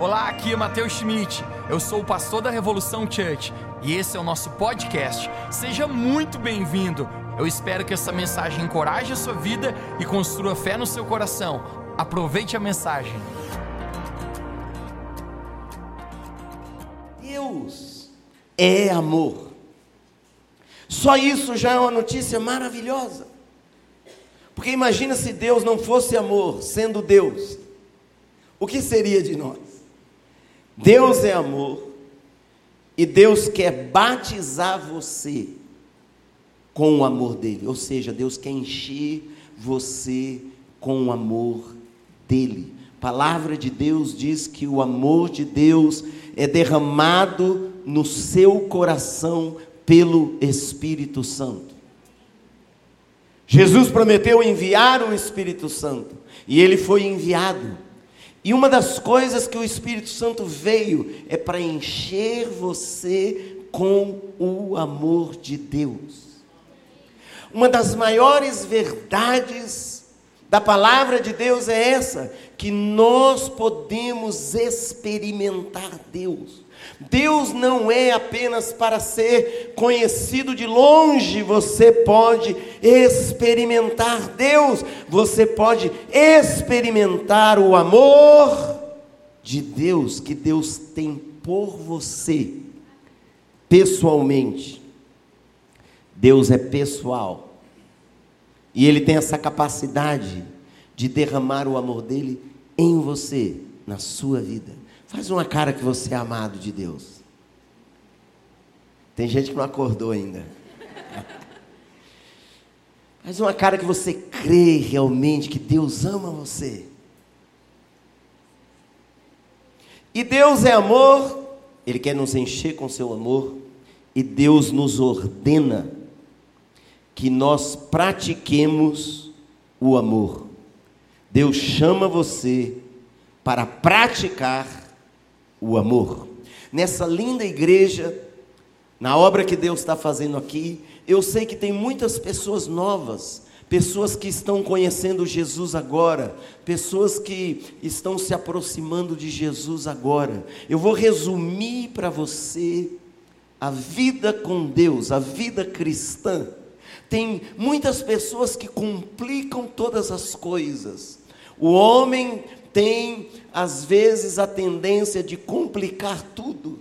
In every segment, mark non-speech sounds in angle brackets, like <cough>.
Olá, aqui é Matheus Schmidt. Eu sou o pastor da Revolução Church e esse é o nosso podcast. Seja muito bem-vindo. Eu espero que essa mensagem encoraje a sua vida e construa fé no seu coração. Aproveite a mensagem. Deus é amor. Só isso já é uma notícia maravilhosa. Porque imagina se Deus não fosse amor, sendo Deus. O que seria de nós? Deus é amor e Deus quer batizar você com o amor dele. Ou seja, Deus quer encher você com o amor dele. A palavra de Deus diz que o amor de Deus é derramado no seu coração pelo Espírito Santo. Jesus prometeu enviar o Espírito Santo e ele foi enviado. E uma das coisas que o Espírito Santo veio é para encher você com o amor de Deus. Uma das maiores verdades da palavra de Deus é essa, que nós podemos experimentar Deus. Deus não é apenas para ser conhecido de longe, você pode experimentar Deus, você pode experimentar o amor de Deus que Deus tem por você, pessoalmente. Deus é pessoal, e Ele tem essa capacidade de derramar o amor dele em você, na sua vida. Faz uma cara que você é amado de Deus. Tem gente que não acordou ainda. Faz uma cara que você crê realmente que Deus ama você. E Deus é amor, Ele quer nos encher com seu amor, e Deus nos ordena que nós pratiquemos o amor. Deus chama você para praticar o amor. Nessa linda igreja, na obra que Deus está fazendo aqui, eu sei que tem muitas pessoas novas, pessoas que estão conhecendo Jesus agora, pessoas que estão se aproximando de Jesus agora. Eu vou resumir para você a vida com Deus, a vida cristã. Tem muitas pessoas que complicam todas as coisas. O homem tem, às vezes, a tendência de complicar tudo,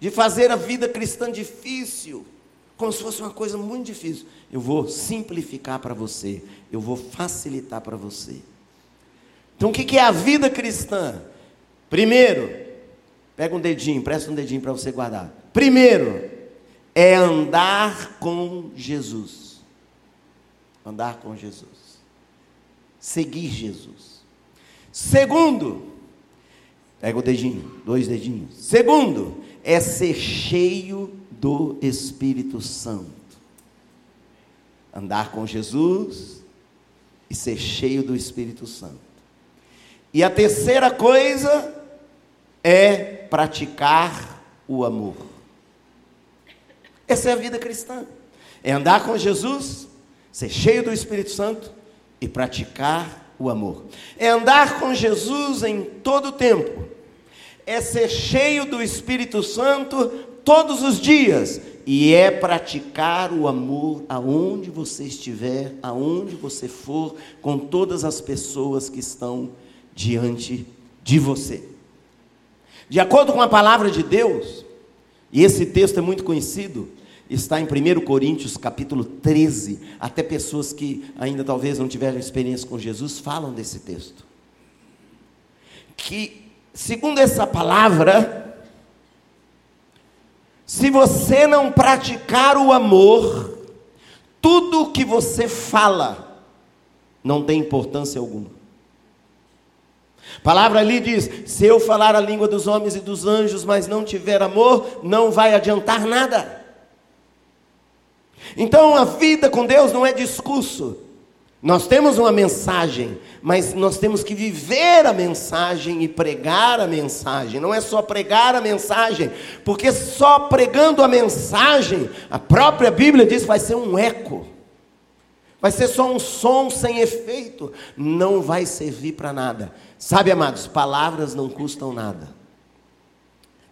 de fazer a vida cristã difícil, como se fosse uma coisa muito difícil. Eu vou simplificar para você, eu vou facilitar para você. Então, o que é a vida cristã? Primeiro, pega um dedinho, presta um dedinho para você guardar. Primeiro, é andar com Jesus. Andar com Jesus. Seguir Jesus. Segundo, pega o dedinho, dois dedinhos. Segundo, é ser cheio do Espírito Santo. Andar com Jesus e ser cheio do Espírito Santo. E a terceira coisa é praticar o amor. Essa é a vida cristã. É andar com Jesus, ser cheio do Espírito Santo e praticar o amor. É andar com Jesus em todo o tempo. É ser cheio do Espírito Santo todos os dias. E é praticar o amor aonde você estiver, aonde você for, com todas as pessoas que estão diante de você. De acordo com a palavra de Deus, e esse texto é muito conhecido, está em 1 Coríntios capítulo 13. Até pessoas que ainda talvez não tiveram experiência com Jesus falam desse texto. Que, segundo essa palavra, se você não praticar o amor, tudo que você fala não tem importância alguma. A palavra ali diz: se eu falar a língua dos homens e dos anjos, mas não tiver amor, não vai adiantar nada. Então a vida com Deus não é discurso. Nós temos uma mensagem, mas nós temos que viver a mensagem e pregar a mensagem. Não é só pregar a mensagem, porque só pregando a mensagem, a própria Bíblia diz vai ser um eco. vai ser só um som sem efeito, não vai servir para nada. Sabe, amados, palavras não custam nada.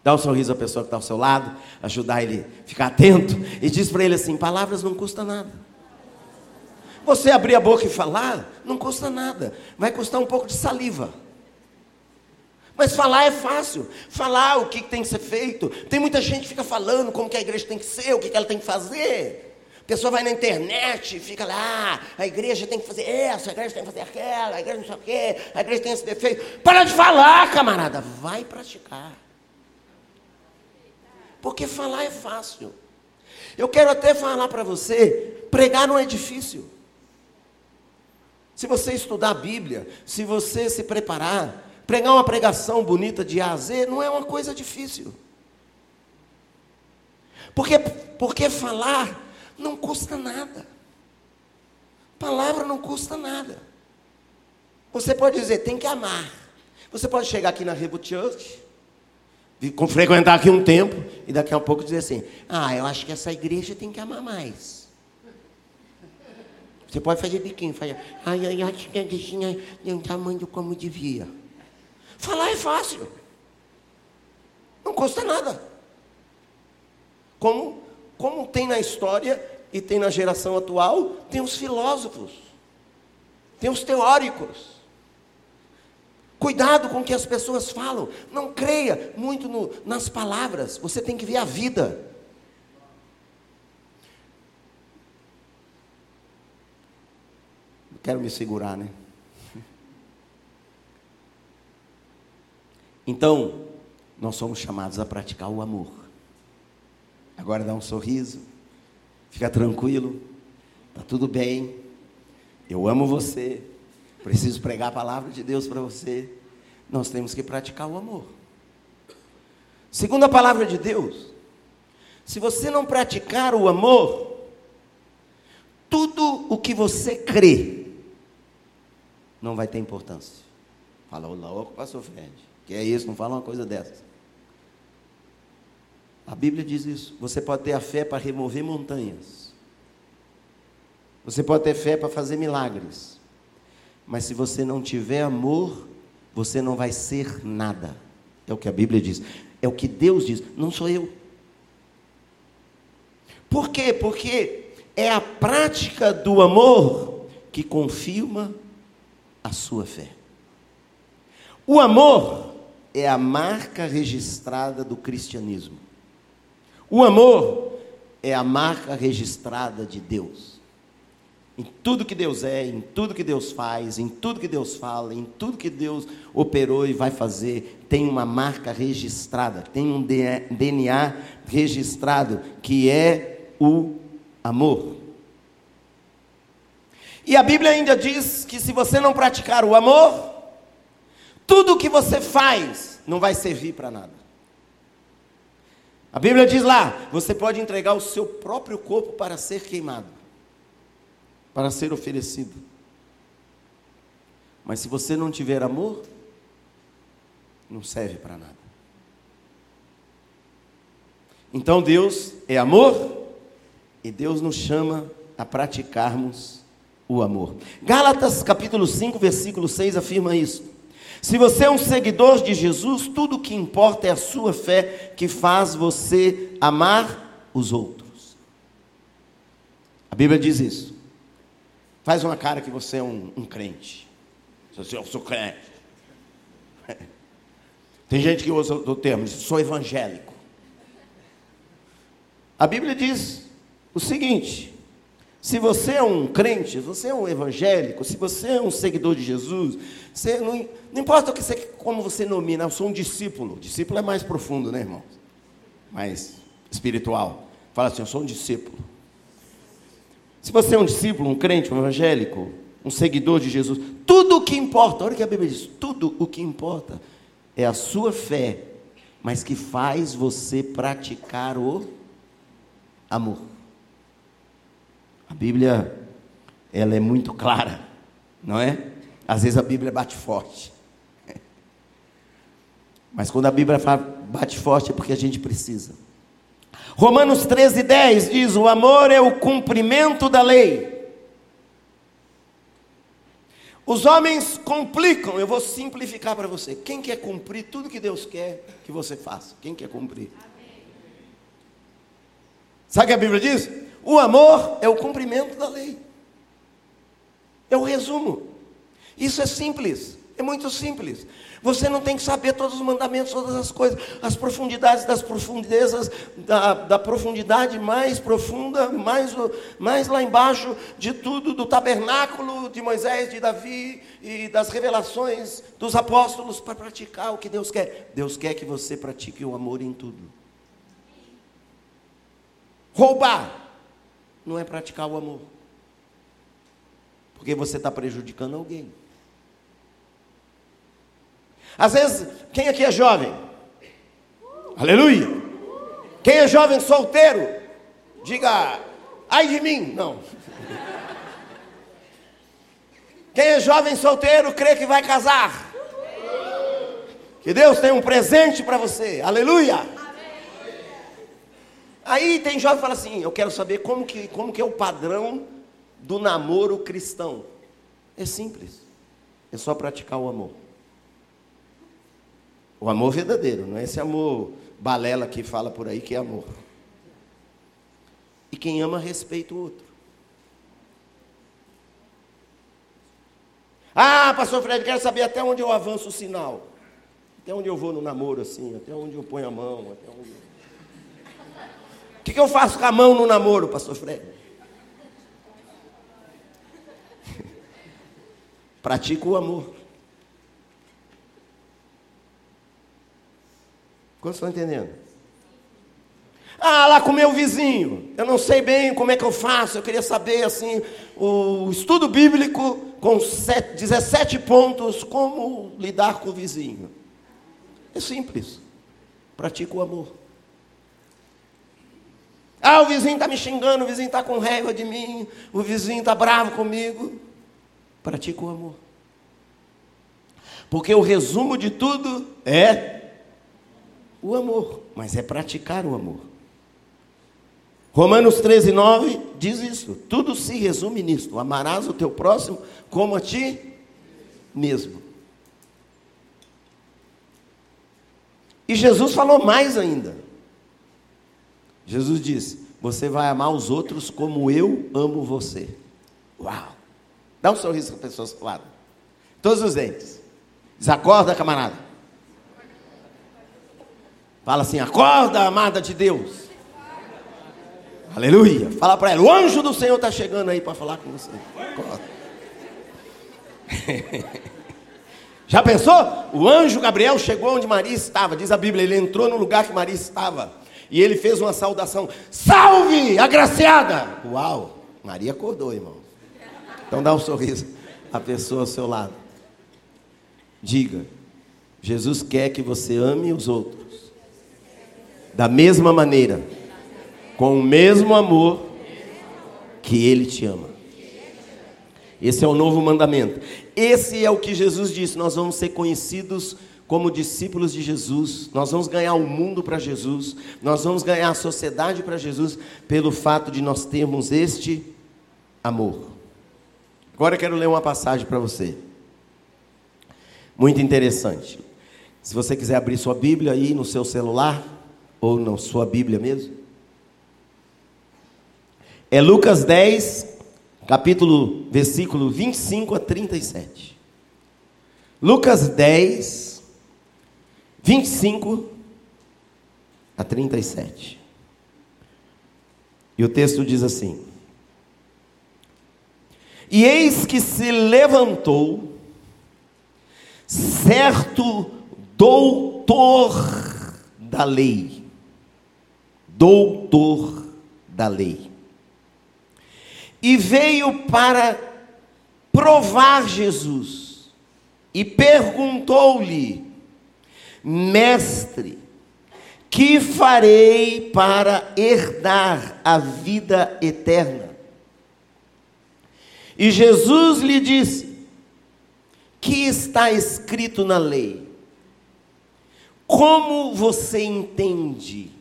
Dá um sorriso à pessoa que está ao seu lado, ajudar ele a ficar atento e diz para ele assim: palavras não custam nada. Você abrir a boca e falar, não custa nada, vai custar um pouco de saliva. Mas falar é fácil. Falar o que tem que ser feito. Tem muita gente que fica falando como que a igreja tem que ser, o que ela tem que fazer. A pessoa vai na internet fica lá, a igreja tem que fazer essa, a igreja tem que fazer aquela, a igreja não sei o quê, a igreja tem esse defeito. Para de falar, camarada, vai praticar. Porque falar é fácil. Eu quero até falar para você: pregar não é difícil. Se você estudar a Bíblia, se você se preparar, pregar uma pregação bonita de A a Z não é uma coisa difícil. Porque, porque falar não custa nada. Palavra não custa nada. Você pode dizer, tem que amar. Você pode chegar aqui na Reboot Church, frequentar aqui um tempo e daqui a pouco dizer assim: Ah, eu acho que essa igreja tem que amar mais. Você pode fazer biquinho, fazer, ah, eu acho que a igreja tem um tamanho como devia. Falar é fácil. Não custa nada. Como, como tem na história e tem na geração atual, tem os filósofos, tem os teóricos. Cuidado com o que as pessoas falam. Não creia muito no, nas palavras. Você tem que ver a vida. Quero me segurar, né? <laughs> Então, nós somos chamados a praticar o amor. Agora dá um sorriso, fica tranquilo, está tudo bem. Eu amo você, preciso pregar a palavra de Deus para você. Nós temos que praticar o amor. Segundo a palavra de Deus, se você não praticar o amor, tudo o que você crê não vai ter importância. Fala, o louco, pastor Fred. Que é isso, não fala uma coisa dessas. A Bíblia diz isso. Você pode ter a fé para remover montanhas. Você pode ter fé para fazer milagres. Mas se você não tiver amor, você não vai ser nada. É o que a Bíblia diz. É o que Deus diz. Não sou eu. Por quê? Porque é a prática do amor que confirma a sua fé. O amor é a marca registrada do cristianismo. O amor é a marca registrada de Deus. Em tudo que Deus é, em tudo que Deus faz, em tudo que Deus fala, em tudo que Deus operou e vai fazer, tem uma marca registrada, tem um DNA registrado, que é o amor. E a Bíblia ainda diz que se você não praticar o amor, tudo o que você faz não vai servir para nada. A Bíblia diz lá: você pode entregar o seu próprio corpo para ser queimado, para ser oferecido. Mas se você não tiver amor, não serve para nada. Então Deus é amor e Deus nos chama a praticarmos o amor. Gálatas capítulo 5, versículo 6 afirma isso. Se você é um seguidor de Jesus, tudo o que importa é a sua fé que faz você amar os outros. A Bíblia diz isso. Faz uma cara que você é um, um crente. Eu sou crente. <laughs> Tem gente que usa o termo, sou evangélico. A Bíblia diz o seguinte: se você é um crente, se você é um evangélico, se você é um seguidor de Jesus, você não, não importa o que você, como você nomina, eu sou um discípulo. Discípulo é mais profundo, né, irmão? Mais espiritual. Fala assim, eu sou um discípulo. Se você é um discípulo, um crente, um evangélico, um seguidor de Jesus, tudo o que importa, olha o que a Bíblia diz, tudo o que importa é a sua fé, mas que faz você praticar o amor. A Bíblia, ela é muito clara, não é? Às vezes a Bíblia bate forte. <laughs> Mas quando a Bíblia bate forte é porque a gente precisa. Romanos 13, 10 diz: O amor é o cumprimento da lei. Os homens complicam, eu vou simplificar para você. Quem quer cumprir tudo que Deus quer que você faça? Quem quer cumprir? Sabe o que a Bíblia diz? O amor é o cumprimento da lei. É o resumo. Isso é simples, é muito simples. Você não tem que saber todos os mandamentos, todas as coisas, as profundidades das profundezas, da, da profundidade mais profunda, mais, mais lá embaixo de tudo, do tabernáculo de Moisés, de Davi e das revelações dos apóstolos para praticar o que Deus quer. Deus quer que você pratique o amor em tudo. Roubar não é praticar o amor, porque você está prejudicando alguém. Às vezes, quem aqui é jovem? Aleluia! Quem é jovem solteiro? Diga, ai de mim! Não. Quem é jovem solteiro crê que vai casar. Que Deus tem um presente para você. Aleluia! Aí tem jovem que fala assim: Eu quero saber como que, como que é o padrão do namoro cristão. É simples. É só praticar o amor. O amor verdadeiro, não é esse amor balela que fala por aí que é amor. E quem ama respeita o outro. Ah, pastor Fred, quero saber até onde eu avanço o sinal. Até onde eu vou no namoro assim, até onde eu ponho a mão, até onde. O que, que eu faço com a mão no namoro, pastor Fred? <laughs> Pratico o amor. Quantos estão entendendo? Ah, lá com meu vizinho. Eu não sei bem como é que eu faço. Eu queria saber, assim, o estudo bíblico com sete, 17 pontos, como lidar com o vizinho. É simples. Pratica o amor. Ah, o vizinho está me xingando, o vizinho está com raiva de mim, o vizinho está bravo comigo. Pratica o amor. Porque o resumo de tudo é o amor, mas é praticar o amor. Romanos 13, 9 diz isso. Tudo se resume nisto: amarás o teu próximo como a ti mesmo. E Jesus falou mais ainda. Jesus disse: Você vai amar os outros como eu amo você. Uau! Dá um sorriso para a pessoa do lado. Todos os dentes. Desacorda, camarada. Fala assim: acorda, amada de Deus. Aleluia. Fala para ela: o anjo do Senhor está chegando aí para falar com você. Acorda. <laughs> Já pensou? O anjo Gabriel chegou onde Maria estava, diz a Bíblia, ele entrou no lugar que Maria estava e ele fez uma saudação: Salve, agraciada! Uau! Maria acordou, irmão. Então dá um sorriso à pessoa ao seu lado. Diga: Jesus quer que você ame os outros da mesma maneira, com o mesmo amor que Ele te ama. Esse é o novo mandamento. Esse é o que Jesus disse: nós vamos ser conhecidos como discípulos de Jesus, nós vamos ganhar o mundo para Jesus, nós vamos ganhar a sociedade para Jesus, pelo fato de nós termos este amor. Agora eu quero ler uma passagem para você, muito interessante. Se você quiser abrir sua Bíblia aí no seu celular, ou na sua Bíblia mesmo? É Lucas 10, capítulo, versículo 25 a 37. Lucas 10, 25 a 37. E o texto diz assim: E eis que se levantou certo doutor da lei, doutor da lei. E veio para provar Jesus e perguntou-lhe: Mestre, que farei para herdar a vida eterna? E Jesus lhe disse: Que está escrito na lei? Como você entende?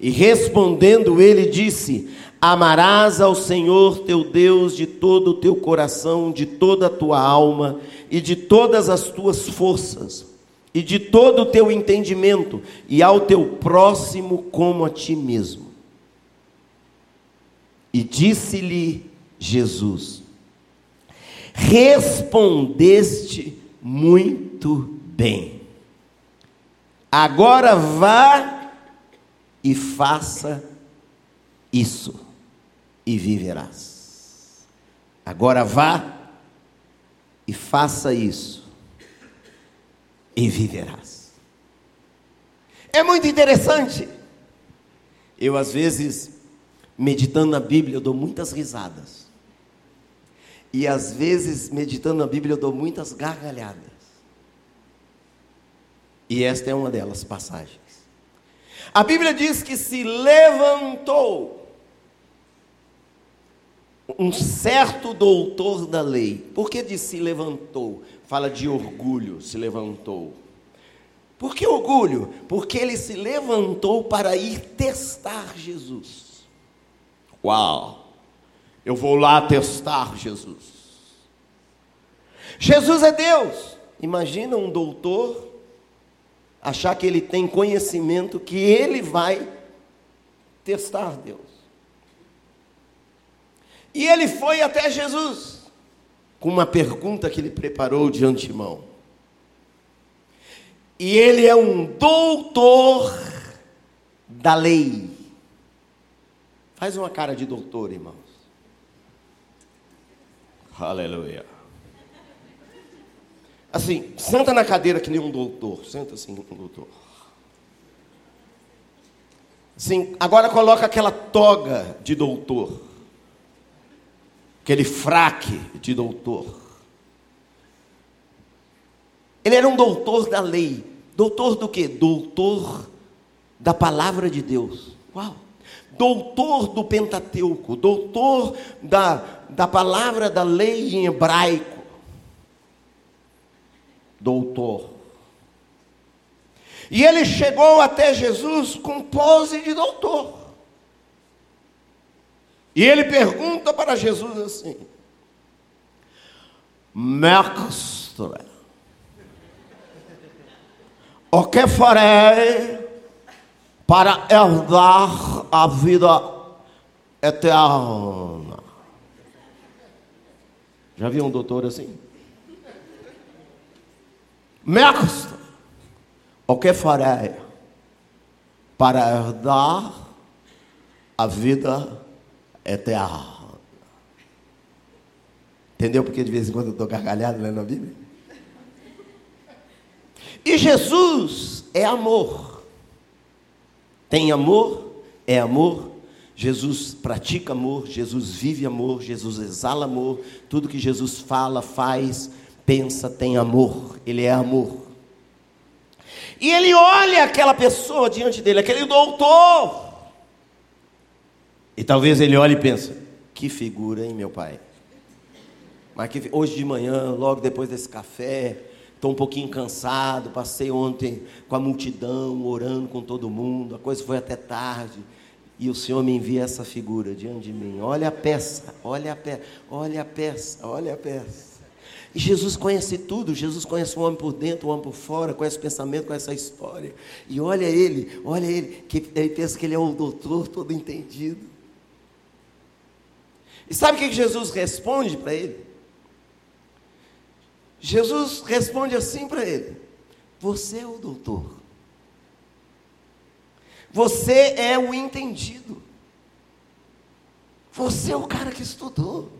E respondendo ele disse: Amarás ao Senhor teu Deus de todo o teu coração, de toda a tua alma e de todas as tuas forças, e de todo o teu entendimento, e ao teu próximo como a ti mesmo. E disse-lhe Jesus: Respondeste muito bem. Agora vá e faça isso, e viverás. Agora vá e faça isso, e viverás. É muito interessante. Eu, às vezes, meditando na Bíblia, eu dou muitas risadas. E às vezes, meditando na Bíblia, eu dou muitas gargalhadas. E esta é uma delas passagens. A Bíblia diz que se levantou um certo doutor da lei. Por que diz se levantou? Fala de orgulho, se levantou. Por que orgulho? Porque ele se levantou para ir testar Jesus. Uau! Eu vou lá testar Jesus. Jesus é Deus. Imagina um doutor achar que ele tem conhecimento que ele vai testar Deus. E ele foi até Jesus com uma pergunta que ele preparou de antemão. E ele é um doutor da lei. Faz uma cara de doutor, irmãos. Aleluia. Assim, senta na cadeira que nem um doutor. Senta assim, um doutor. Sim, agora coloca aquela toga de doutor. Aquele fraque de doutor. Ele era um doutor da lei. Doutor do que? Doutor da palavra de Deus. Uau! doutor do Pentateuco, doutor da, da palavra da lei em hebraico. Doutor. E ele chegou até Jesus com pose de doutor. E ele pergunta para Jesus assim: Mestre, o que farei para herdar a vida eterna. Já viu um doutor assim? Mestre, o que farei para herdar a vida eterna? Entendeu porque de vez em quando eu estou gargalhado lendo a Bíblia? E Jesus é amor. Tem amor, é amor. Jesus pratica amor, Jesus vive amor, Jesus exala amor. Tudo que Jesus fala, faz, pensa, tem amor. Ele é amor. E ele olha aquela pessoa diante dele, aquele doutor. E talvez ele olhe e pense: que figura, hein, meu pai? Mas que, hoje de manhã, logo depois desse café, Estou um pouquinho cansado, passei ontem com a multidão, orando com todo mundo, a coisa foi até tarde. E o Senhor me envia essa figura diante de mim. Olha a peça, olha a peça, olha a peça, olha a peça. E Jesus conhece tudo, Jesus conhece o homem por dentro, o homem por fora, conhece o pensamento, conhece a história. E olha ele, olha ele, que ele pensa que ele é o doutor todo entendido. E sabe o que Jesus responde para ele? Jesus responde assim para ele: Você é o doutor. Você é o entendido. Você é o cara que estudou.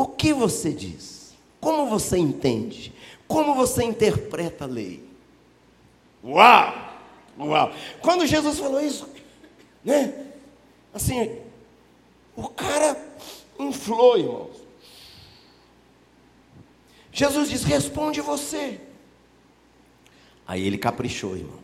O que você diz? Como você entende? Como você interpreta a lei? Uau! Uau! Quando Jesus falou isso, né? Assim, o cara inflou, irmãos. Jesus diz: responde você. Aí ele caprichou, irmãos.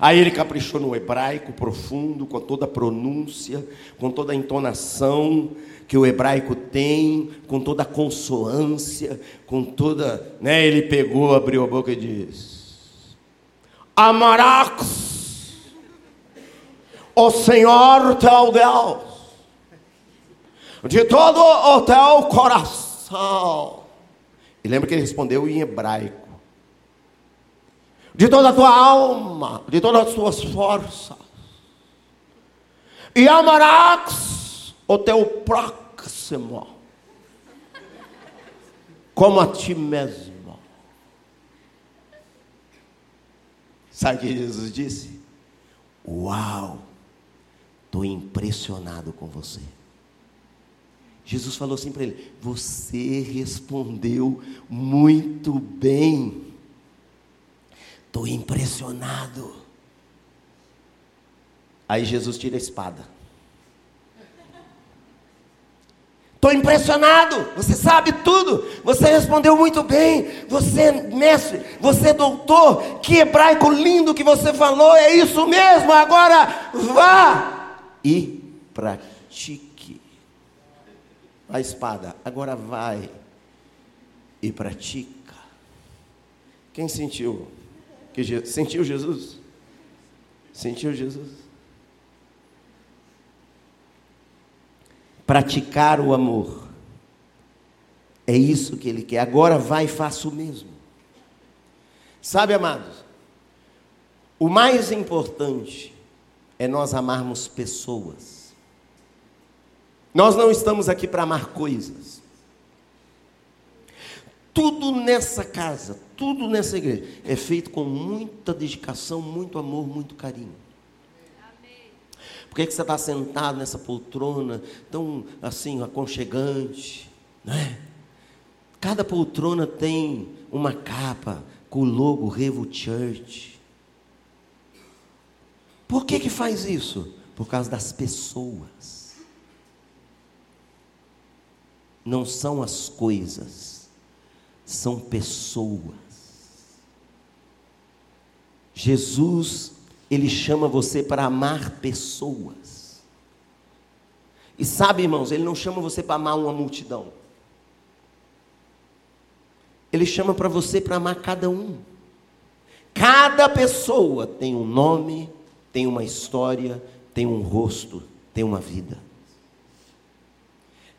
Aí ele caprichou no hebraico profundo, com toda a pronúncia, com toda a entonação que o hebraico tem, com toda a consoância, com toda. Né, ele pegou, abriu a boca e disse: amarás o Senhor teu Deus de todo o teu coração. E lembra que ele respondeu em hebraico: de toda a tua alma, de todas as tuas forças, e amarás o teu próximo como a ti mesmo. Sabe o que Jesus disse? Uau, estou impressionado com você. Jesus falou assim para ele: Você respondeu muito bem. Estou impressionado. Aí Jesus tira a espada. Estou impressionado, você sabe tudo, você respondeu muito bem, você é mestre, você é doutor, que hebraico lindo que você falou, é isso mesmo, agora vá e pratique. A espada, agora vai e pratica. Quem sentiu? Que sentiu Jesus? Sentiu Jesus? praticar o amor. É isso que ele quer. Agora vai e faça o mesmo. Sabe, amados, o mais importante é nós amarmos pessoas. Nós não estamos aqui para amar coisas. Tudo nessa casa, tudo nessa igreja é feito com muita dedicação, muito amor, muito carinho. Por que, que você está sentado nessa poltrona tão assim, aconchegante? Né? Cada poltrona tem uma capa com o logo Revo Church. Por que, que faz isso? Por causa das pessoas. Não são as coisas, são pessoas. Jesus ele chama você para amar pessoas. E sabe, irmãos, Ele não chama você para amar uma multidão. Ele chama para você para amar cada um. Cada pessoa tem um nome, tem uma história, tem um rosto, tem uma vida.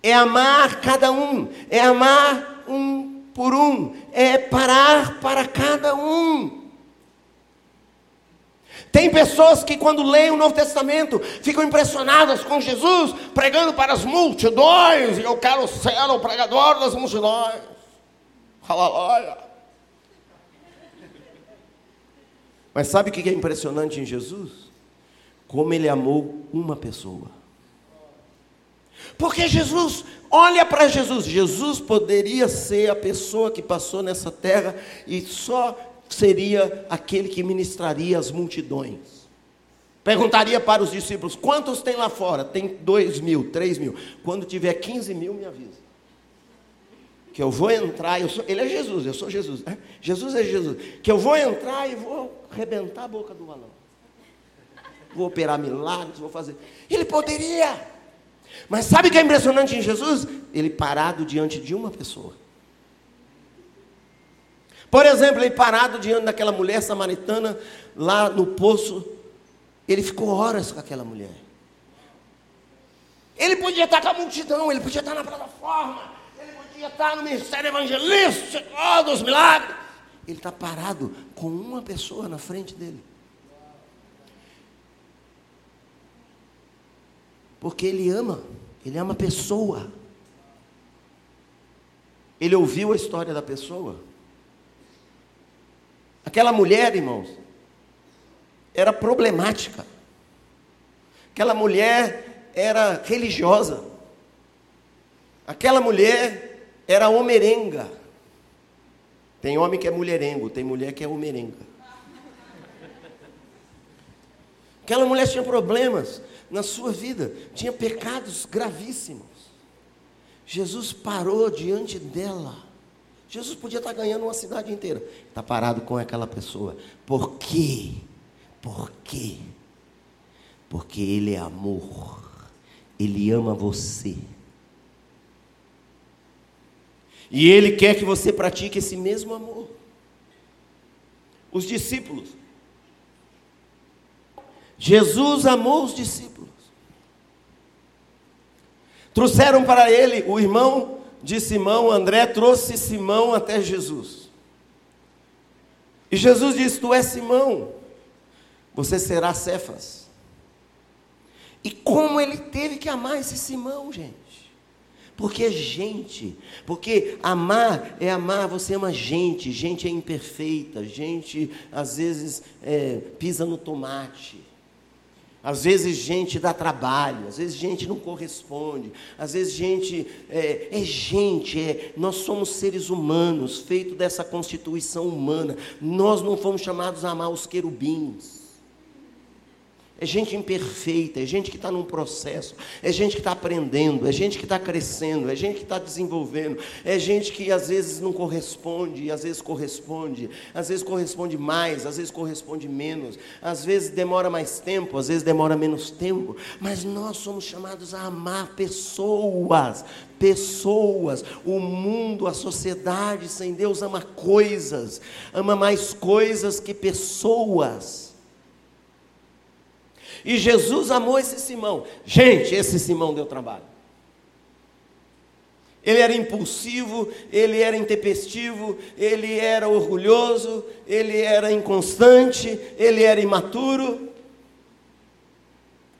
É amar cada um, é amar um por um, é parar para cada um. Tem pessoas que, quando leem o Novo Testamento, ficam impressionadas com Jesus pregando para as multidões, e eu quero ser o pregador das multidões. Aleluia. Mas sabe o que é impressionante em Jesus? Como ele amou uma pessoa. Porque Jesus, olha para Jesus, Jesus poderia ser a pessoa que passou nessa terra e só seria aquele que ministraria as multidões. Perguntaria para os discípulos: quantos tem lá fora? Tem dois mil, três mil. Quando tiver 15 mil, me avisa. Que eu vou entrar, eu sou, ele é Jesus, eu sou Jesus. Né? Jesus é Jesus. Que eu vou entrar e vou arrebentar a boca do balão. Vou operar milagres, vou fazer. Ele poderia. Mas sabe o que é impressionante em Jesus? Ele parado diante de uma pessoa. Por exemplo, ele parado diante daquela mulher samaritana lá no poço, ele ficou horas com aquela mulher. Ele podia estar com a multidão, ele podia estar na plataforma, ele podia estar no ministério evangelístico, oh, dos milagres. Ele está parado com uma pessoa na frente dele. Porque ele ama, ele ama a pessoa. Ele ouviu a história da pessoa. Aquela mulher, irmãos, era problemática. Aquela mulher era religiosa. Aquela mulher era homerenga. Tem homem que é mulherengo, tem mulher que é homerenga. Aquela mulher tinha problemas na sua vida, tinha pecados gravíssimos. Jesus parou diante dela Jesus podia estar ganhando uma cidade inteira. Está parado com aquela pessoa. Por quê? Por quê? Porque Ele é amor. Ele ama você. E Ele quer que você pratique esse mesmo amor. Os discípulos Jesus amou os discípulos. Trouxeram para ele o irmão de Simão, André, trouxe Simão até Jesus. E Jesus disse: Tu és Simão, você será Cefas. E como ele teve que amar esse Simão, gente? Porque é gente, porque amar é amar, você ama gente, gente é imperfeita, gente às vezes é, pisa no tomate. Às vezes gente dá trabalho, às vezes gente não corresponde, às vezes gente é, é gente, é, nós somos seres humanos, feito dessa constituição humana. Nós não fomos chamados a amar os querubins. É gente imperfeita, é gente que está num processo, é gente que está aprendendo, é gente que está crescendo, é gente que está desenvolvendo, é gente que às vezes não corresponde, às vezes corresponde, às vezes corresponde mais, às vezes corresponde menos, às vezes demora mais tempo, às vezes demora menos tempo, mas nós somos chamados a amar pessoas, pessoas. O mundo, a sociedade sem Deus ama coisas, ama mais coisas que pessoas. E Jesus amou esse Simão. Gente, esse Simão deu trabalho. Ele era impulsivo, ele era intempestivo, ele era orgulhoso, ele era inconstante, ele era imaturo.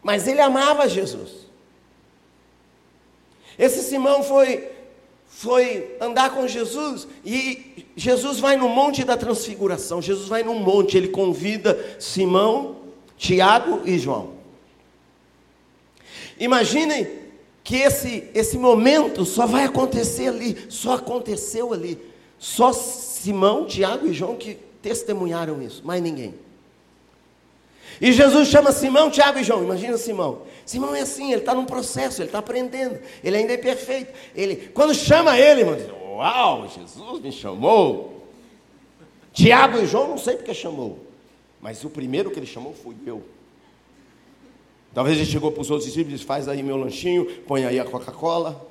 Mas ele amava Jesus. Esse Simão foi foi andar com Jesus e Jesus vai no monte da transfiguração. Jesus vai no monte, ele convida Simão Tiago e João. Imaginem que esse, esse momento só vai acontecer ali, só aconteceu ali. Só Simão, Tiago e João que testemunharam isso, mais ninguém. E Jesus chama Simão, Tiago e João. Imagina Simão. Simão é assim, ele está num processo, ele está aprendendo, ele ainda é perfeito. Ele, quando chama ele, irmão, diz, Uau, Jesus me chamou. Tiago e João, não sei porque chamou. Mas o primeiro que ele chamou fui eu. Talvez ele chegou para os outros discípulos e disse: Faz aí meu lanchinho, põe aí a Coca-Cola.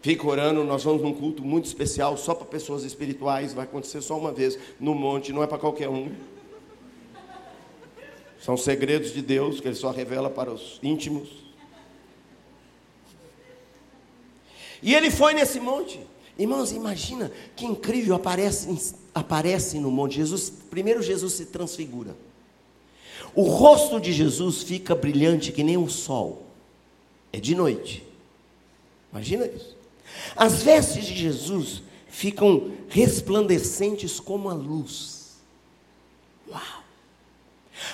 Fica orando, nós vamos num culto muito especial, só para pessoas espirituais, vai acontecer só uma vez no monte, não é para qualquer um. São segredos de Deus que Ele só revela para os íntimos. E ele foi nesse monte. Irmãos, imagina que incrível aparece, aparece no monte. Jesus, primeiro Jesus se transfigura. O rosto de Jesus fica brilhante que nem o sol. É de noite. Imagina isso. As vestes de Jesus ficam resplandecentes como a luz. Uau!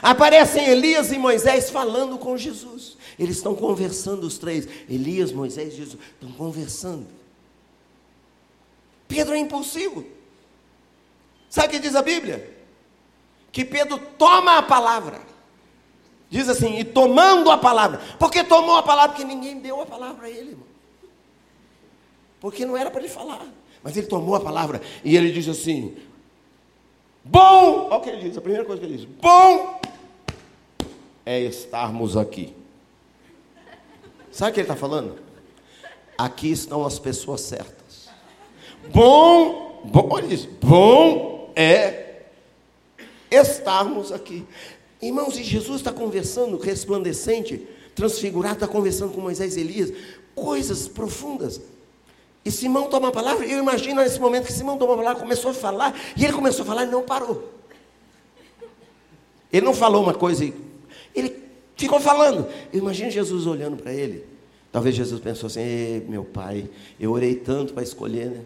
Aparecem Elias e Moisés falando com Jesus. Eles estão conversando, os três. Elias, Moisés e Jesus estão conversando. Pedro é impulsivo. Sabe o que diz a Bíblia? Que Pedro toma a palavra. Diz assim, e tomando a palavra. Porque tomou a palavra? Porque ninguém deu a palavra a ele, irmão. Porque não era para ele falar. Mas ele tomou a palavra e ele diz assim: Bom, olha o que ele diz, a primeira coisa que ele diz: Bom é estarmos aqui. Sabe o que ele está falando? Aqui estão as pessoas certas. Bom, bom, olha isso, bom é estarmos aqui. Irmãos, e Jesus está conversando, resplandecente, transfigurado, está conversando com Moisés e Elias, coisas profundas. E Simão toma a palavra, eu imagino nesse momento que Simão toma a palavra, começou a falar, e ele começou a falar e não parou. Ele não falou uma coisa, ele ficou falando. Eu imagino Jesus olhando para ele. Talvez Jesus pensou assim: meu pai, eu orei tanto para escolher, né?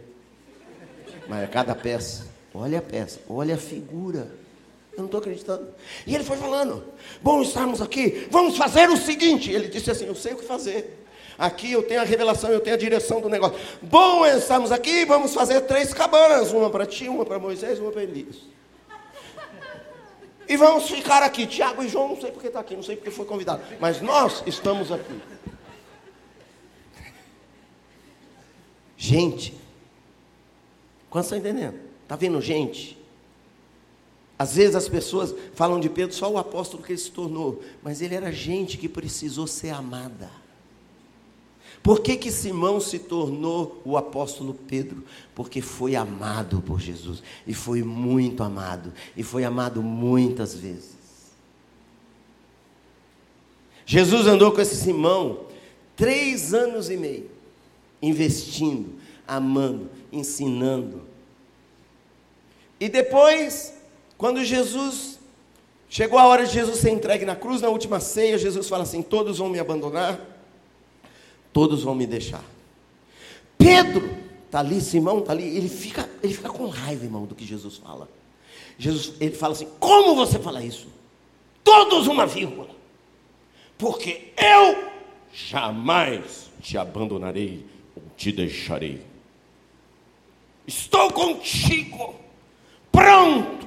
Mas é cada peça, olha a peça, olha a figura. Eu não estou acreditando. E ele foi falando: Bom, estamos aqui, vamos fazer o seguinte. Ele disse assim: Eu sei o que fazer. Aqui eu tenho a revelação, eu tenho a direção do negócio. Bom, estamos aqui, vamos fazer três cabanas: uma para ti, uma para Moisés, uma para Elias. E vamos ficar aqui. Tiago e João, não sei porque está aqui, não sei porque foi convidado. Mas nós estamos aqui. Gente, Quantos estão entendendo? Está vendo gente? Às vezes as pessoas falam de Pedro só o apóstolo que ele se tornou, mas ele era gente que precisou ser amada. Por que, que Simão se tornou o apóstolo Pedro? Porque foi amado por Jesus, e foi muito amado, e foi amado muitas vezes. Jesus andou com esse Simão três anos e meio, investindo, amando, ensinando. E depois, quando Jesus chegou a hora de Jesus ser entregue na cruz, na última ceia, Jesus fala assim: Todos vão me abandonar, todos vão me deixar. Pedro está ali, Simão está ali, ele fica, ele fica com raiva, irmão, do que Jesus fala. Jesus, ele fala assim: Como você fala isso? Todos uma vírgula. Porque eu jamais te abandonarei ou te deixarei. Estou contigo, pronto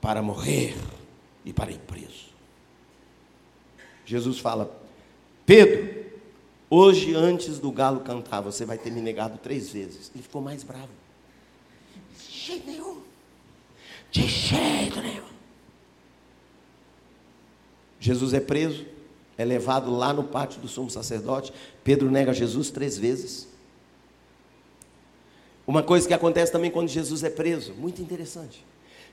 para morrer e para ir preso. Jesus fala: Pedro, hoje antes do galo cantar, você vai ter me negado três vezes. Ele ficou mais bravo. De jeito nenhum. Nenhum. Jesus é preso, é levado lá no pátio do sumo sacerdote. Pedro nega Jesus três vezes. Uma coisa que acontece também quando Jesus é preso, muito interessante.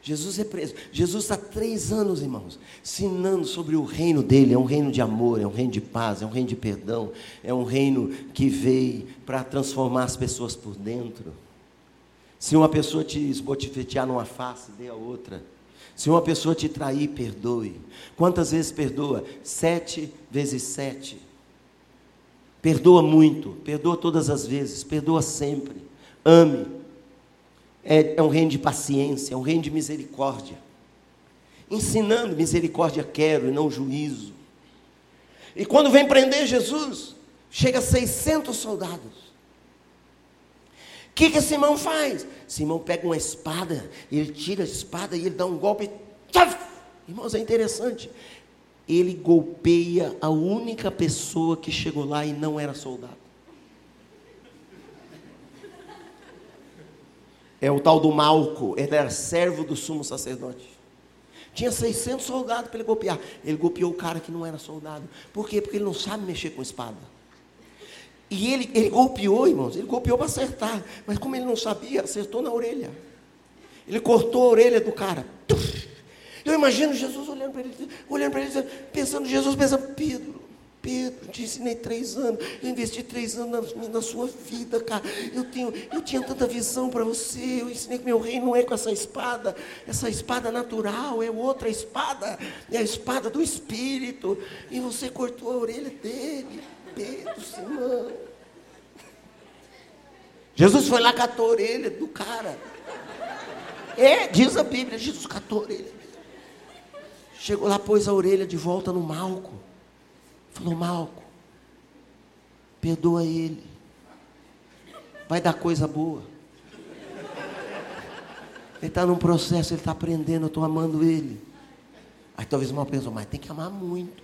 Jesus é preso. Jesus está três anos, irmãos, ensinando sobre o reino dele. É um reino de amor, é um reino de paz, é um reino de perdão, é um reino que veio para transformar as pessoas por dentro. Se uma pessoa te esbotifetear numa face, dê a outra. Se uma pessoa te trair, perdoe. Quantas vezes perdoa? Sete vezes sete. Perdoa muito, perdoa todas as vezes, perdoa sempre. Ame. É, é um reino de paciência, é um reino de misericórdia. Ensinando misericórdia quero e não juízo. E quando vem prender Jesus, chega a 600 soldados. O que, que Simão faz? Simão pega uma espada, ele tira a espada e ele dá um golpe. Tchaf! Irmãos, é interessante. Ele golpeia a única pessoa que chegou lá e não era soldado. É o tal do Malco, ele era servo do sumo sacerdote. Tinha 600 soldados para ele golpear. Ele golpeou o cara que não era soldado. Por quê? Porque ele não sabe mexer com espada. E ele, ele golpeou, irmãos, ele golpeou para acertar. Mas como ele não sabia, acertou na orelha. Ele cortou a orelha do cara. Eu imagino Jesus olhando para ele, olhando para ele, pensando, Jesus pensando, Pedro, Pedro, te ensinei três anos, eu investi três anos na, na sua vida, cara. Eu, tenho, eu tinha tanta visão para você, eu ensinei que meu reino não é com essa espada, essa espada natural, é outra espada, é a espada do Espírito. E você cortou a orelha dele. Pedro, Simão. Jesus foi lá, catou a orelha do cara. É, diz a Bíblia, Jesus catou a orelha. Chegou lá, pôs a orelha de volta no Malco. Falou, Malco, perdoa ele. Vai dar coisa boa. Ele está num processo, ele está aprendendo, eu estou amando ele. Aí talvez o mal pensou, mas tem que amar muito.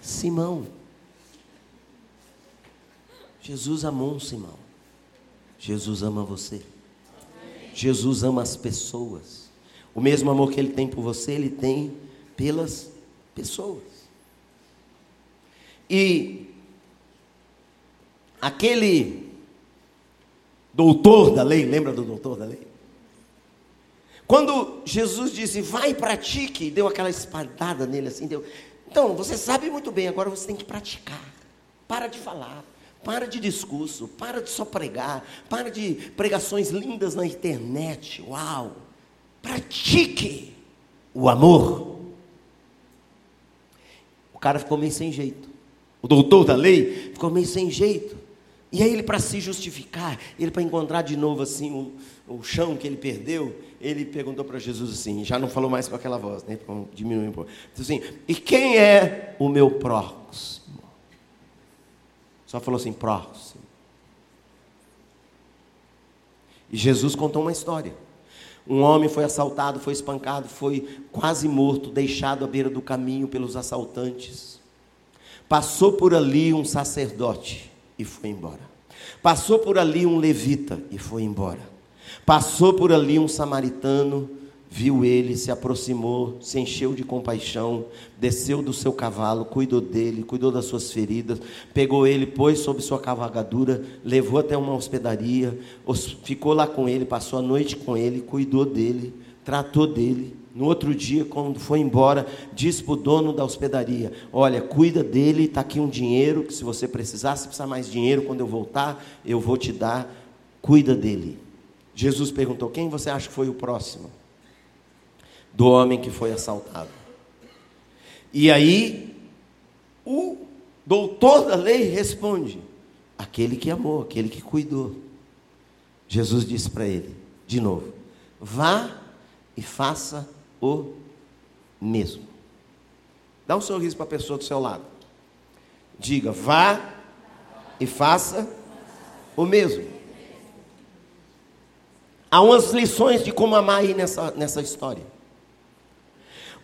Simão. Jesus amou um Simão. Jesus ama você. Jesus ama as pessoas. O mesmo amor que ele tem por você, ele tem pelas pessoas. E aquele doutor da lei, lembra do doutor da lei? Quando Jesus disse, vai e pratique, deu aquela espadada nele assim, deu, então, você sabe muito bem, agora você tem que praticar. Para de falar, para de discurso, para de só pregar, para de pregações lindas na internet. Uau! Pratique o amor. O cara ficou meio sem jeito. O doutor da lei ficou meio sem jeito. E aí ele para se justificar, ele para encontrar de novo assim o, o chão que ele perdeu, ele perguntou para Jesus assim, já não falou mais com aquela voz, né? Diminuiu um pouco. Disse assim: "E quem é o meu próximo?" Só falou assim: "Próximo". E Jesus contou uma história. Um homem foi assaltado, foi espancado, foi quase morto, deixado à beira do caminho pelos assaltantes. Passou por ali um sacerdote e foi embora. Passou por ali um levita e foi embora. Passou por ali um samaritano, viu ele, se aproximou, se encheu de compaixão, desceu do seu cavalo, cuidou dele, cuidou das suas feridas, pegou ele, pôs sobre sua cavalgadura, levou até uma hospedaria, ficou lá com ele, passou a noite com ele, cuidou dele, tratou dele No outro dia, quando foi embora, disse para o dono da hospedaria: Olha, cuida dele, está aqui um dinheiro, que se você precisar, se precisar mais dinheiro, quando eu voltar, eu vou te dar, cuida dele. Jesus perguntou: Quem você acha que foi o próximo? Do homem que foi assaltado. E aí, o doutor da lei responde: Aquele que amou, aquele que cuidou. Jesus disse para ele, de novo: Vá e faça o mesmo. Dá um sorriso para a pessoa do seu lado. Diga, vá e faça o mesmo. Há umas lições de como amar aí nessa, nessa história.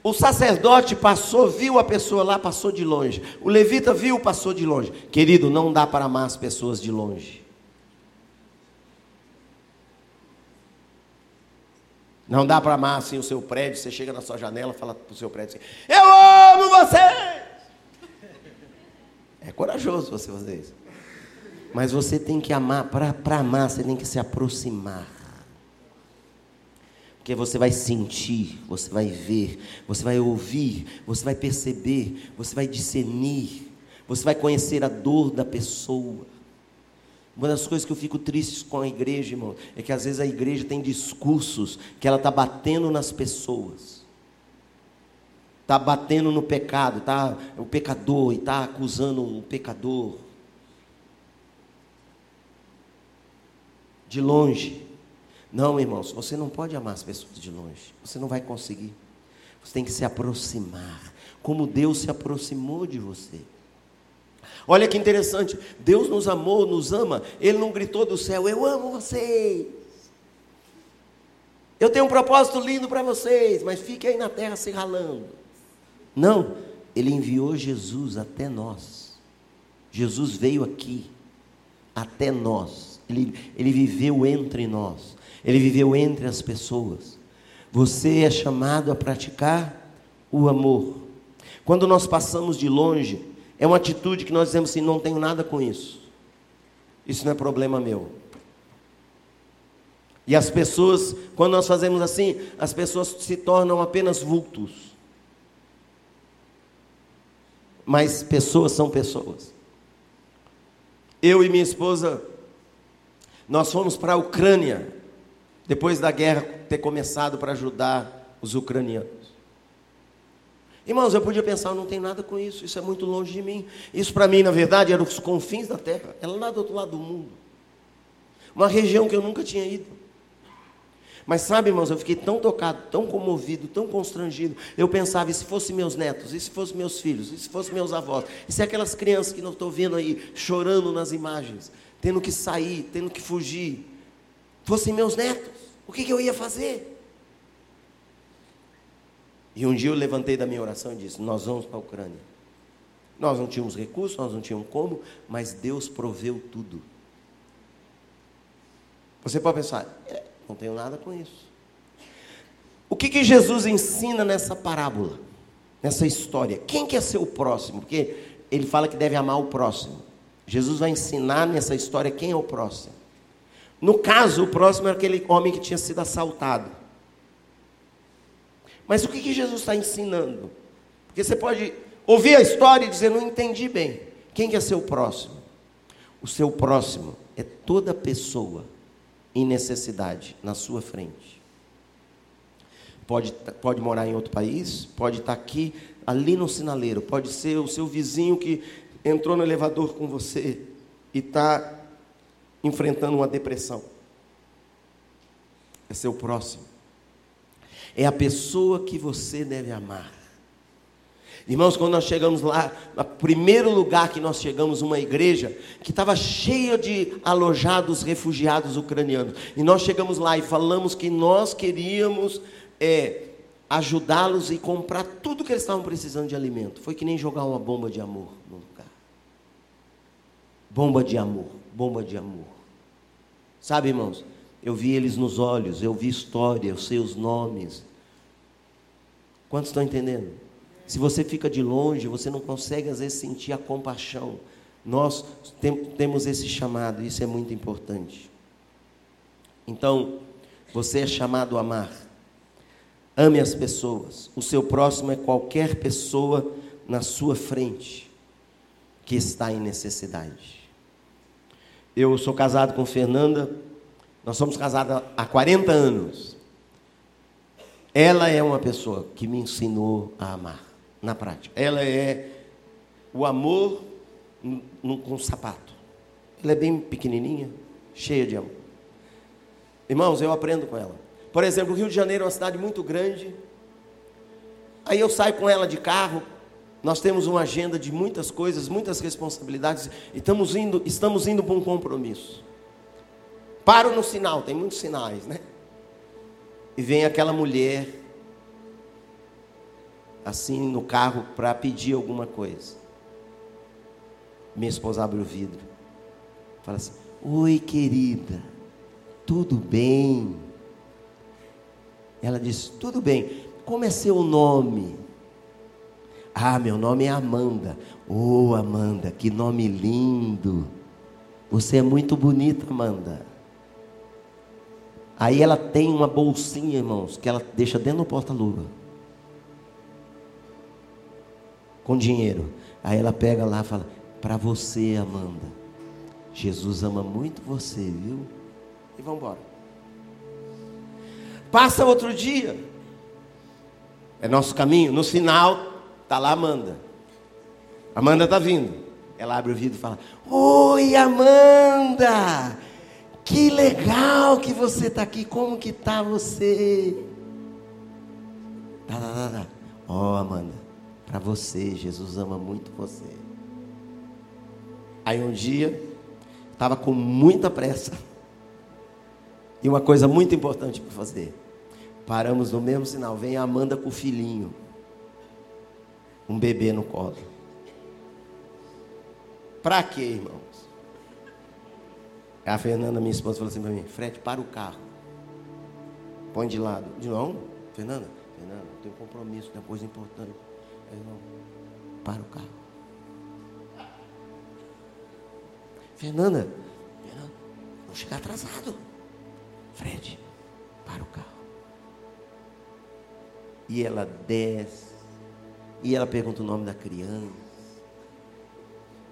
O sacerdote passou, viu a pessoa lá, passou de longe. O levita viu, passou de longe. Querido, não dá para amar as pessoas de longe. Não dá para amar assim o seu prédio. Você chega na sua janela, fala para o seu prédio assim: Eu amo você! É corajoso você fazer isso. Mas você tem que amar, para amar, você tem que se aproximar. Porque você vai sentir, você vai ver, você vai ouvir, você vai perceber, você vai discernir, você vai conhecer a dor da pessoa. Uma das coisas que eu fico triste com a igreja, irmão, é que às vezes a igreja tem discursos que ela está batendo nas pessoas. Está batendo no pecado, tá o pecador e está acusando o pecador. De longe. Não, irmãos, você não pode amar as pessoas de longe. Você não vai conseguir. Você tem que se aproximar, como Deus se aproximou de você. Olha que interessante, Deus nos amou, nos ama, Ele não gritou do céu, eu amo vocês. Eu tenho um propósito lindo para vocês, mas fique aí na terra se ralando. Não, Ele enviou Jesus até nós. Jesus veio aqui, até nós. Ele, ele viveu entre nós, Ele viveu entre as pessoas. Você é chamado a praticar o amor. Quando nós passamos de longe, é uma atitude que nós dizemos assim: não tenho nada com isso. Isso não é problema meu. E as pessoas, quando nós fazemos assim, as pessoas se tornam apenas vultos. Mas pessoas são pessoas. Eu e minha esposa, nós fomos para a Ucrânia, depois da guerra ter começado para ajudar os ucranianos. Irmãos, eu podia pensar, não tenho nada com isso, isso é muito longe de mim. Isso para mim, na verdade, era os confins da terra, era lá do outro lado do mundo. Uma região que eu nunca tinha ido. Mas sabe, irmãos, eu fiquei tão tocado, tão comovido, tão constrangido. Eu pensava, e se fossem meus netos, e se fossem meus filhos, e se fossem meus avós, e se aquelas crianças que não estou vendo aí, chorando nas imagens, tendo que sair, tendo que fugir, fossem meus netos, o que, que eu ia fazer? E um dia eu levantei da minha oração e disse: Nós vamos para a Ucrânia. Nós não tínhamos recursos, nós não tínhamos como, mas Deus proveu tudo. Você pode pensar, é, não tenho nada com isso. O que, que Jesus ensina nessa parábola, nessa história? Quem quer ser o próximo? Porque ele fala que deve amar o próximo. Jesus vai ensinar nessa história quem é o próximo. No caso, o próximo era aquele homem que tinha sido assaltado. Mas o que, que Jesus está ensinando? Porque você pode ouvir a história e dizer, não entendi bem. Quem que é seu próximo? O seu próximo é toda pessoa em necessidade na sua frente. Pode, pode morar em outro país, pode estar aqui, ali no sinaleiro, pode ser o seu vizinho que entrou no elevador com você e está enfrentando uma depressão. É seu próximo é a pessoa que você deve amar. Irmãos, quando nós chegamos lá, no primeiro lugar que nós chegamos, uma igreja que estava cheia de alojados refugiados ucranianos. E nós chegamos lá e falamos que nós queríamos é, ajudá-los e comprar tudo que eles estavam precisando de alimento. Foi que nem jogar uma bomba de amor no lugar. Bomba de amor, bomba de amor. Sabe, irmãos? Eu vi eles nos olhos, eu vi história, eu sei os nomes. Quantos estão entendendo? Se você fica de longe, você não consegue às vezes sentir a compaixão. Nós tem, temos esse chamado, isso é muito importante. Então, você é chamado a amar. Ame as pessoas. O seu próximo é qualquer pessoa na sua frente que está em necessidade. Eu sou casado com Fernanda, nós somos casados há 40 anos. Ela é uma pessoa que me ensinou a amar, na prática. Ela é o amor com sapato. Ela é bem pequenininha, cheia de amor. Irmãos, eu aprendo com ela. Por exemplo, o Rio de Janeiro é uma cidade muito grande. Aí eu saio com ela de carro. Nós temos uma agenda de muitas coisas, muitas responsabilidades. E estamos indo, estamos indo para um compromisso. Paro no sinal, tem muitos sinais, né? E vem aquela mulher assim no carro para pedir alguma coisa. Minha esposa abre o vidro. Fala assim: Oi, querida, tudo bem? Ela diz: Tudo bem, como é seu nome? Ah, meu nome é Amanda. Oh, Amanda, que nome lindo. Você é muito bonita, Amanda. Aí ela tem uma bolsinha, irmãos, que ela deixa dentro do porta-luva. Com dinheiro. Aí ela pega lá e fala: Para você, Amanda. Jesus ama muito você, viu? E vamos embora. Passa outro dia. É nosso caminho. No final, está lá Amanda. Amanda está vindo. Ela abre o vidro e fala: Oi, Amanda! Que legal que você está aqui. Como que tá você? Tá, tá, tá, tá. Ó, oh, Amanda, para você, Jesus ama muito você. Aí um dia, estava com muita pressa. E uma coisa muito importante para fazer. Paramos no mesmo sinal. Vem a Amanda com o filhinho. Um bebê no colo. Para quê, irmãos? A Fernanda, minha esposa, falou assim para mim: Fred, para o carro. Põe de lado. De não, Fernanda, Fernanda, tem um compromisso, tem uma coisa importante. Aí, não, para o carro. Fernanda, Fernanda, vou chegar atrasado. Fred, para o carro. E ela desce. E ela pergunta o nome da criança.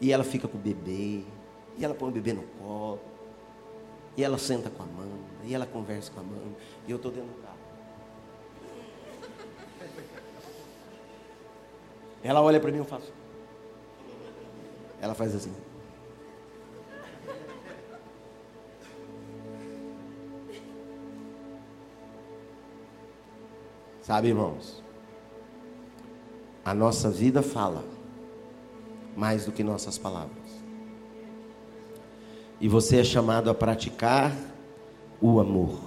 E ela fica com o bebê. E ela põe o bebê no colo. E ela senta com a mãe. E ela conversa com a mãe. E eu estou dentro do carro. Ela olha para mim e eu faço. Ela faz assim. Sabe, irmãos? A nossa vida fala mais do que nossas palavras. E você é chamado a praticar o amor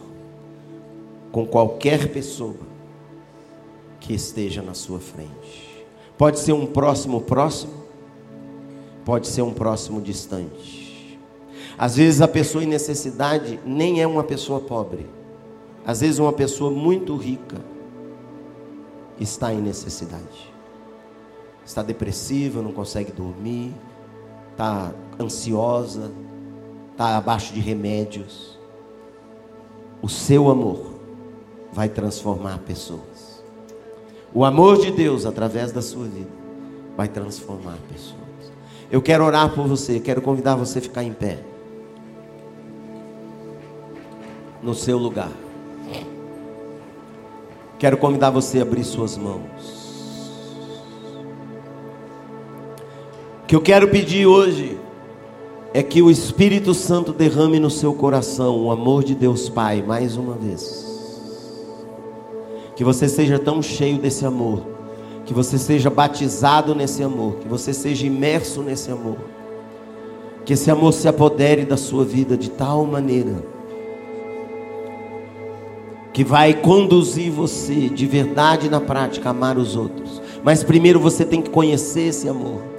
com qualquer pessoa que esteja na sua frente. Pode ser um próximo próximo, pode ser um próximo distante. Às vezes a pessoa em necessidade nem é uma pessoa pobre. Às vezes uma pessoa muito rica está em necessidade. Está depressiva, não consegue dormir, está ansiosa, está abaixo de remédios. O seu amor vai transformar pessoas. O amor de Deus, através da sua vida, vai transformar pessoas. Eu quero orar por você, quero convidar você a ficar em pé. No seu lugar. Quero convidar você a abrir suas mãos. Que eu quero pedir hoje é que o Espírito Santo derrame no seu coração o amor de Deus Pai mais uma vez. Que você seja tão cheio desse amor, que você seja batizado nesse amor, que você seja imerso nesse amor. Que esse amor se apodere da sua vida de tal maneira que vai conduzir você de verdade na prática a amar os outros. Mas primeiro você tem que conhecer esse amor.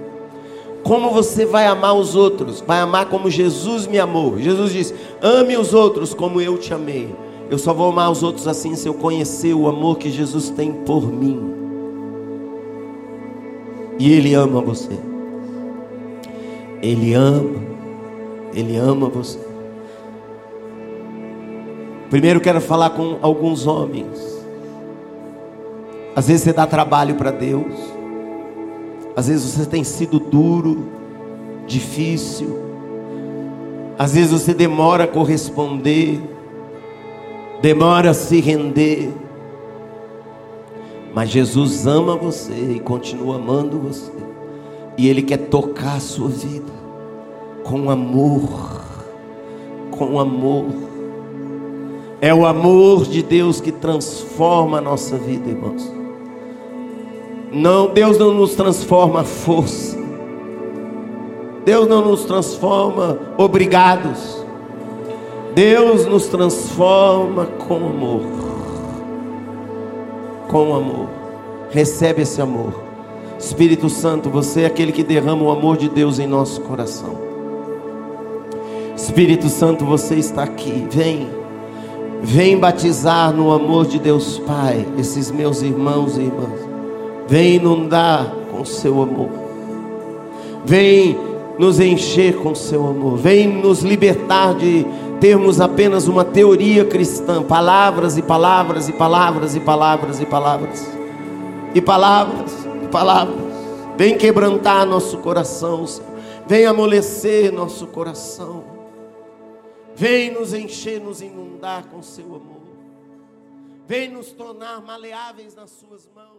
Como você vai amar os outros? Vai amar como Jesus me amou. Jesus disse: Ame os outros como eu te amei. Eu só vou amar os outros assim se eu conhecer o amor que Jesus tem por mim. E Ele ama você. Ele ama. Ele ama você. Primeiro quero falar com alguns homens. Às vezes você dá trabalho para Deus. Às vezes você tem sido duro, difícil. Às vezes você demora a corresponder, demora a se render. Mas Jesus ama você e continua amando você. E Ele quer tocar a sua vida com amor, com amor. É o amor de Deus que transforma a nossa vida, irmãos. Não, Deus não nos transforma à força. Deus não nos transforma obrigados. Deus nos transforma com amor. Com amor. Recebe esse amor. Espírito Santo, você é aquele que derrama o amor de Deus em nosso coração. Espírito Santo, você está aqui. Vem. Vem batizar no amor de Deus Pai esses meus irmãos e irmãs. Vem inundar com seu amor. Vem nos encher com seu amor. Vem nos libertar de termos apenas uma teoria cristã, palavras e palavras e palavras e palavras e palavras. E palavras e palavras. Vem quebrantar nosso coração, Vem amolecer nosso coração. Vem nos encher, nos inundar com seu amor. Vem nos tornar maleáveis nas suas mãos.